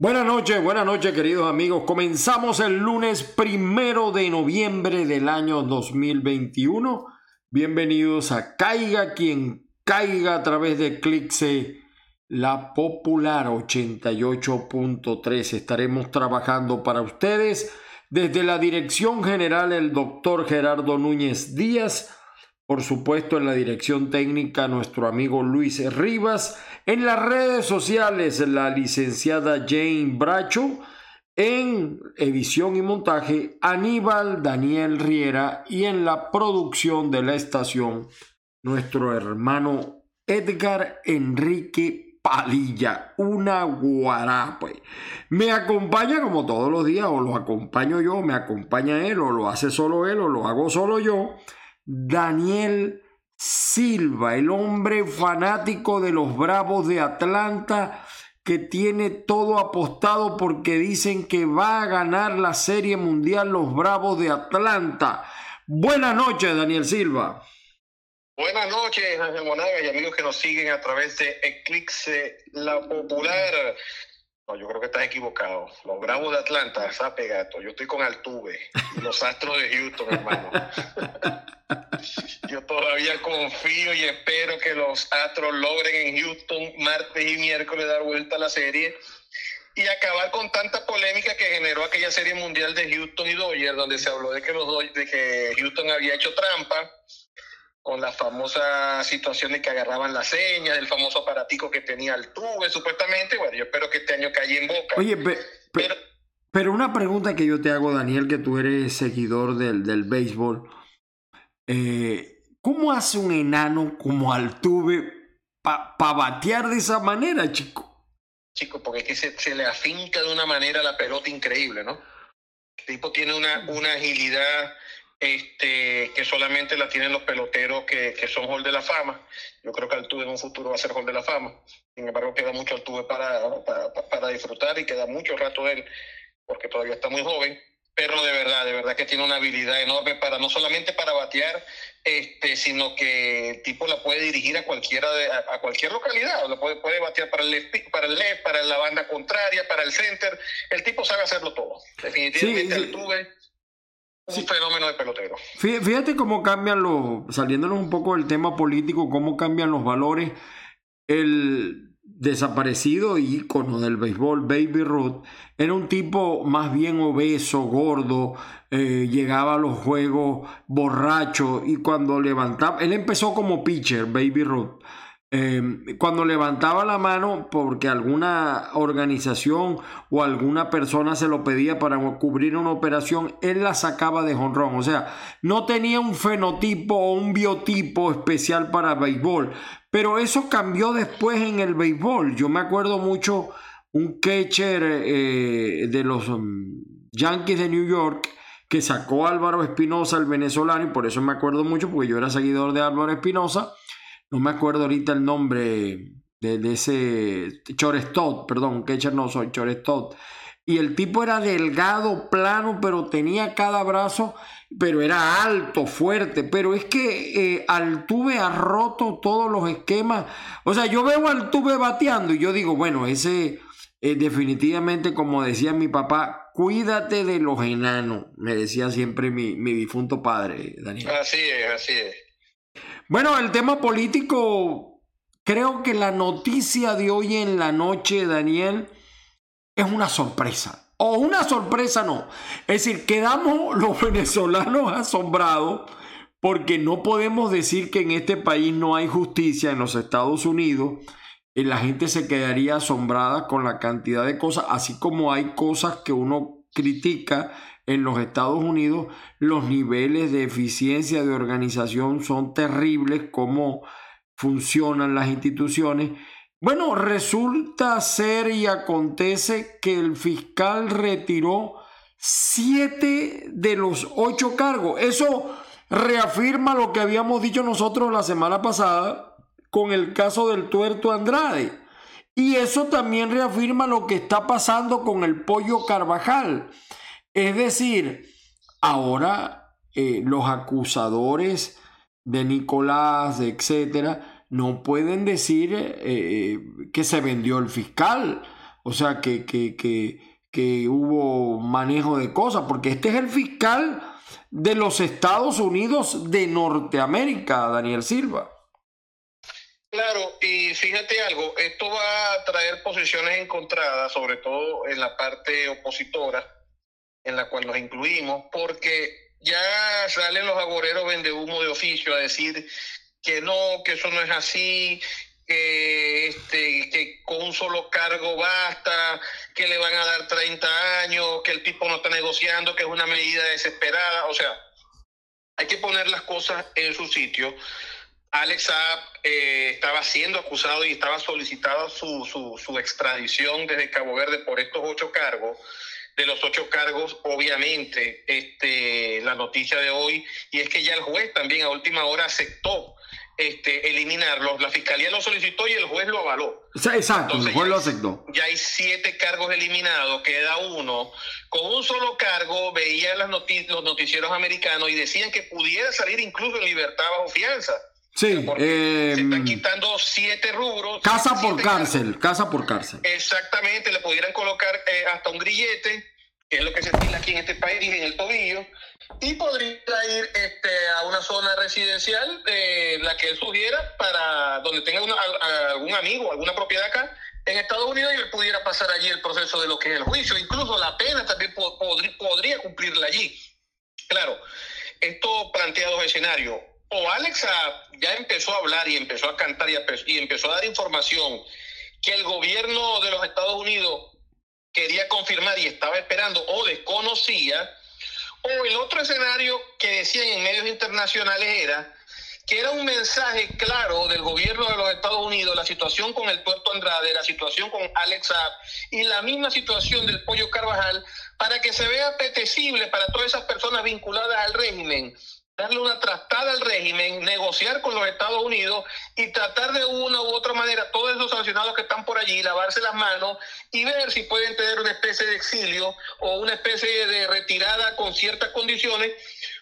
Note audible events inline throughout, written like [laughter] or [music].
Buenas noches, buenas noches queridos amigos. Comenzamos el lunes primero de noviembre del año 2021. Bienvenidos a Caiga quien caiga a través de Clixe, la popular 88.3. Estaremos trabajando para ustedes desde la dirección general el doctor Gerardo Núñez Díaz por supuesto en la dirección técnica nuestro amigo Luis Rivas, en las redes sociales la licenciada Jane Bracho, en edición y montaje Aníbal Daniel Riera. Y en la producción de la estación nuestro hermano Edgar Enrique Palilla, una guarape. Me acompaña como todos los días, o lo acompaño yo, me acompaña él, o lo hace solo él, o lo hago solo yo Daniel Silva, el hombre fanático de los Bravos de Atlanta, que tiene todo apostado porque dicen que va a ganar la Serie Mundial los Bravos de Atlanta. Buenas noches, Daniel Silva. Buenas noches, Ángel Monaga y amigos que nos siguen a través de Eclipse La Popular. No, yo creo que estás equivocado. Los Bravos de Atlanta, sape gato. Yo estoy con Altuve y los Astros de Houston, hermano. Yo todavía confío y espero que los Astros logren en Houston martes y miércoles dar vuelta a la serie y acabar con tanta polémica que generó aquella serie mundial de Houston y Dodgers, donde se habló de que los de que Houston había hecho trampa con las famosas situaciones que agarraban las señas, del famoso aparatico que tenía el tuve, supuestamente. Bueno, yo espero que este año caiga en boca. Oye, pero, pero, una pregunta que yo te hago, Daniel, que tú eres seguidor del, del béisbol. Eh, ¿Cómo hace un enano como Altuve para batear de esa manera, chico? Chico, porque es que se, se, le afinca de una manera la pelota increíble, ¿no? El tipo tiene una, una agilidad este, que solamente la tienen los peloteros que, que son Hall de la Fama. Yo creo que Altuve en un futuro va a ser Hall de la Fama. Sin embargo, queda mucho Altuve para, para, para disfrutar y queda mucho rato él, porque todavía está muy joven. Pero de verdad, de verdad que tiene una habilidad enorme para no solamente para batear, este, sino que el tipo la puede dirigir a cualquiera de, a, cualquier localidad, la puede, puede batear para el left, para el left, para la banda contraria, para el center. El tipo sabe hacerlo todo. Definitivamente sí, Altuve un fenómeno de pelotero. Fíjate cómo cambian los, saliéndonos un poco del tema político, cómo cambian los valores. El desaparecido ícono del béisbol, Baby Ruth, era un tipo más bien obeso, gordo, eh, llegaba a los juegos borracho y cuando levantaba, él empezó como pitcher, Baby Ruth. Eh, cuando levantaba la mano porque alguna organización o alguna persona se lo pedía para cubrir una operación, él la sacaba de jonrón. O sea, no tenía un fenotipo o un biotipo especial para béisbol. Pero eso cambió después en el béisbol. Yo me acuerdo mucho un catcher eh, de los um, Yankees de New York que sacó a Álvaro Espinosa, el venezolano, y por eso me acuerdo mucho, porque yo era seguidor de Álvaro Espinosa no me acuerdo ahorita el nombre de, ese Chorestot, perdón, catcher no soy, Chorestot. Y el tipo era delgado, plano, pero tenía cada brazo, pero era alto, fuerte. Pero es que eh, Altuve ha roto todos los esquemas. O sea, yo veo a Altuve bateando y yo digo, bueno, ese definitivamente, como decía mi papá, cuídate de los enanos, me decía siempre mi, mi difunto padre, Daniel. Así es, así es. Bueno, el tema político, creo que la noticia de hoy en la noche, Daniel, es una sorpresa. O una sorpresa no. Es decir, quedamos [laughs] los venezolanos asombrados porque no podemos decir que en este país no hay justicia en los Estados Unidos. La gente se quedaría asombrada con la cantidad de cosas, así como hay cosas que uno critica en los Estados Unidos los niveles de eficiencia de organización son terribles, cómo funcionan las instituciones. Bueno, resulta ser y acontece que el fiscal retiró siete de los ocho cargos. Eso reafirma lo que habíamos dicho nosotros la semana pasada con el caso del tuerto Andrade. Y eso también reafirma lo que está pasando con el pollo Carvajal. Es decir, ahora eh, los acusadores de Nicolás, etcétera, no pueden decir eh, que se vendió el fiscal. o sea, que, que, que, que hubo manejo de cosas, porque este es el fiscal de los Estados Unidos de Norteamérica, Daniel Silva. Claro, y fíjate algo, esto va a traer posiciones encontradas, sobre todo en la parte opositora, en la cual nos incluimos, porque ya salen los agoreros vende humo de oficio a decir que no, que eso no es así, que, este, que con un solo cargo basta, que le van a dar 30 años, que el tipo no está negociando, que es una medida desesperada. O sea, hay que poner las cosas en su sitio. Alex eh, estaba siendo acusado y estaba solicitado su, su, su extradición desde Cabo Verde por estos ocho cargos de los ocho cargos, obviamente, este, la noticia de hoy, y es que ya el juez también a última hora aceptó este, eliminarlos. La fiscalía lo solicitó y el juez lo avaló. Exacto, el juez lo aceptó. Ya hay siete cargos eliminados, queda uno. Con un solo cargo veía las los noticieros americanos y decían que pudiera salir incluso en libertad bajo fianza. Sí, eh, se están quitando siete rubros. Casa por cárcel, casa por cárcel. Exactamente, le pudieran colocar eh, hasta un grillete, que es lo que se estila aquí en este país, en el tobillo, y podría ir este, a una zona residencial, eh, la que él sugiera, para donde tenga algún amigo, alguna propiedad acá en Estados Unidos, y él pudiera pasar allí el proceso de lo que es el juicio. Incluso la pena también podría cumplirla allí. Claro, esto plantea dos escenarios o Alexa ya empezó a hablar y empezó a cantar y, empezó a dar información que el gobierno de los Estados Unidos quería confirmar y estaba esperando o desconocía, o el otro escenario que decían en medios internacionales era que era un mensaje claro del gobierno de los Estados Unidos, la situación con el puerto Andrade, la situación con Alex y la misma situación del pollo Carvajal, para que se vea apetecible para todas esas personas vinculadas al régimen darle una trastada al régimen, negociar con los Estados Unidos y tratar de una u otra manera todos esos sancionados que están por allí, lavarse las manos y ver si pueden tener una especie de exilio o una especie de retirada con ciertas condiciones,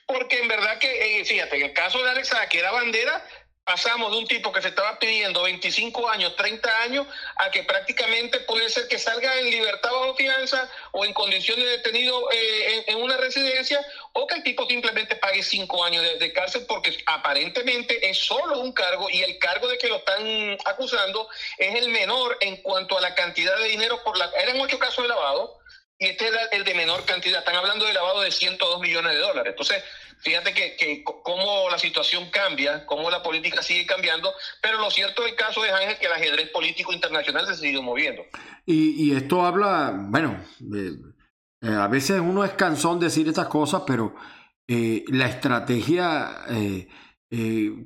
porque en verdad que, eh, fíjate, en el caso de Alexa, que era bandera, pasamos de un tipo que se estaba pidiendo 25 años, 30 años, a que prácticamente puede ser que salga en libertad bajo fianza o en condición de detenido eh, en, una residencia, o que el tipo simplemente pague 5 años de, cárcel porque aparentemente es solo un cargo y el cargo de que lo están acusando es el menor en cuanto a la cantidad de dinero por la... Eran ocho casos de lavado y este era el de menor cantidad. Están hablando de lavado de 102 millones de dólares. Entonces, Fíjate que, que cómo la situación cambia, cómo la política sigue cambiando, pero lo cierto del caso es, Ángel, que el ajedrez político internacional se seguido moviendo. Y, esto habla, bueno, eh, a veces uno es cansón de decir estas cosas, pero eh, la estrategia eh,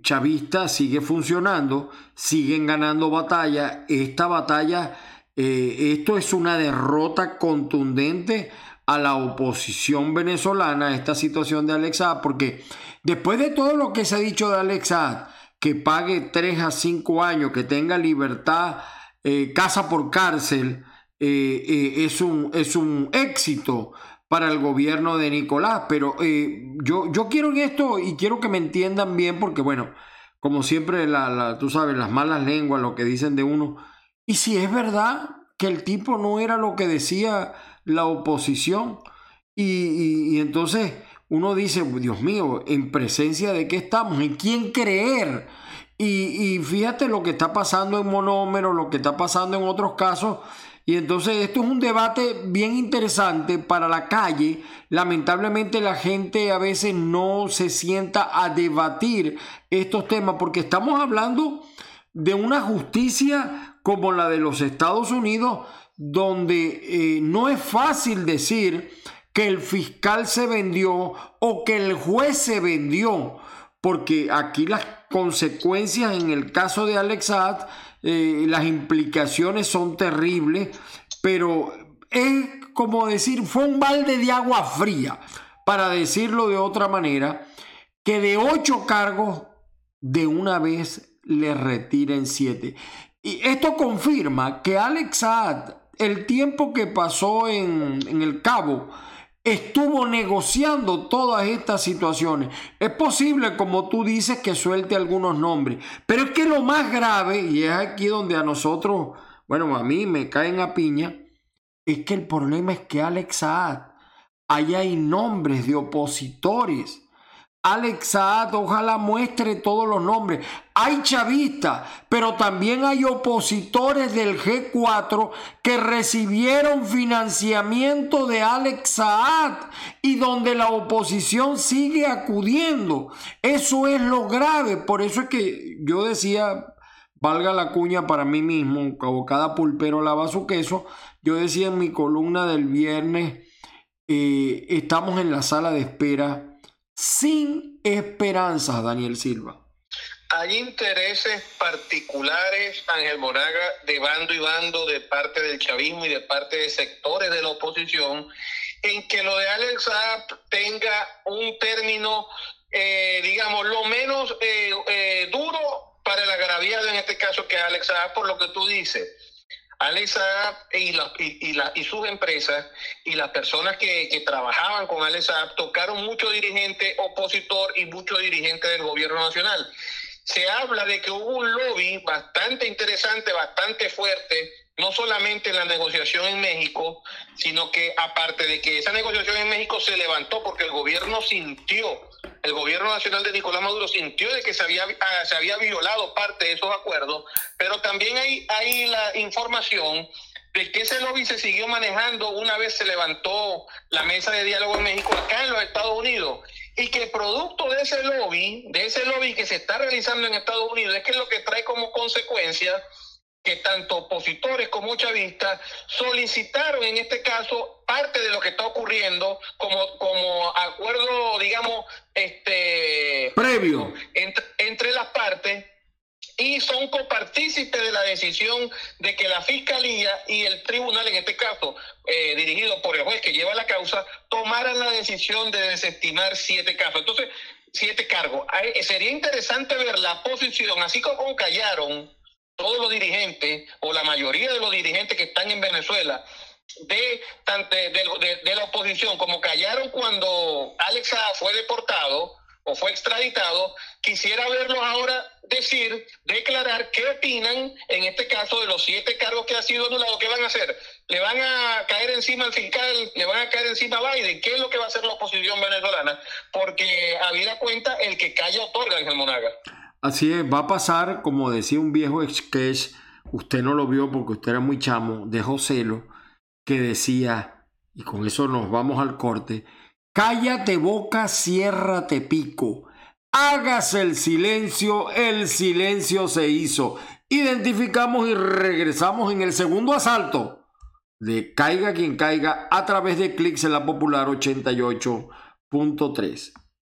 chavista sigue funcionando, siguen ganando batalla. Esta batalla, esto es una derrota contundente a la oposición venezolana esta situación de Alexa, porque después de todo lo que se ha dicho de Alexa, que pague 3 a 5 años, que tenga libertad, eh, casa por cárcel, eh, eh, es, un, es un éxito para el gobierno de Nicolás. Pero yo, yo quiero en esto y quiero que me entiendan bien, porque bueno, como siempre, la, tú sabes, las malas lenguas, lo que dicen de uno. Y si es verdad que el tipo no era lo que decía la oposición. Y, entonces uno dice, Dios mío, ¿en presencia de qué estamos? ¿En quién creer? Y, fíjate lo que está pasando en monómero, lo que está pasando en otros casos. Y entonces esto es un debate bien interesante para la calle. Lamentablemente la gente a veces no se sienta a debatir estos temas porque estamos hablando de una justicia como la de los Estados Unidos donde eh, no es fácil decir que el fiscal se vendió o que el juez se vendió, porque aquí las consecuencias en el caso de Alex eh, las implicaciones son terribles, pero es como decir, fue un balde de agua fría, para decirlo de otra manera, que de ocho cargos de una vez le retiren siete. Y esto confirma que Alex el tiempo que pasó en, el Cabo, estuvo negociando todas estas situaciones. Es posible, como tú dices, que suelte algunos nombres, pero es que lo más grave, y es aquí donde a nosotros, bueno, a mí me caen a piña, Es que el problema es que Alex Saad, allá hay nombres de opositores Alex Saad, ojalá muestre todos los nombres. Hay chavistas, pero también hay opositores del G4 que recibieron financiamiento de Alex Saad y donde la oposición sigue acudiendo. Eso es lo grave. Por eso es que yo decía, valga la cuña para mí mismo, como cada pulpero lava su queso, yo decía en mi columna del viernes, eh, estamos en la sala de espera sin esperanza, Daniel Silva. Hay intereses particulares, Ángel Moraga, de bando y bando de parte del chavismo y de parte de sectores de la oposición, en que lo de Alex Saab tenga un término, eh, digamos, lo menos eh, eh, duro para el agraviado en este caso que Alex Saab, por lo que tú dices Alexa y, y, y, sus empresas y las personas que, trabajaban con Alexa tocaron mucho dirigente opositor y mucho dirigente del gobierno nacional. Se habla de que hubo un lobby bastante interesante, bastante fuerte, no solamente en la negociación en México, sino que aparte de que esa negociación en México se levantó porque el gobierno sintió el gobierno nacional de Nicolás Maduro sintió de que se había, ah, se había violado parte de esos acuerdos, pero también hay, hay la información de que ese lobby se siguió manejando una vez se levantó la mesa de diálogo en México acá en los Estados Unidos y que producto de ese lobby, de ese lobby que se está realizando en Estados Unidos, es que es lo que trae como consecuencia que tanto opositores como chavistas solicitaron en este caso parte de lo que está ocurriendo como, como acuerdo, digamos, este previo entre, entre las partes y son copartícipes de la decisión de que la fiscalía y el tribunal, en este caso eh, dirigido por el juez que lleva la causa, tomaran la decisión de desestimar siete casos. Entonces, siete cargos. Sería interesante ver la posición, así como callaron todos los dirigentes o la mayoría de los dirigentes que están en Venezuela de, la oposición, como callaron cuando Alexa fue deportado o fue extraditado, quisiera verlos ahora decir, declarar qué opinan en este caso de los siete cargos que ha sido anulado, qué van a hacer. ¿Le van a caer encima al fiscal? ¿Le van a caer encima a Biden? ¿Qué es lo que va a hacer la oposición venezolana? Porque habida cuenta, el que calla otorga, Ángel Monaga. Así es, va a pasar, como decía un viejo sketch, usted no lo vio porque usted era muy chamo, de Joselo, que decía, y con eso nos vamos al corte, cállate boca, ciérrate pico, hágase el silencio, el silencio se hizo. Identificamos y regresamos en el segundo asalto de Caiga quien caiga a través de clics en la popular 88.3.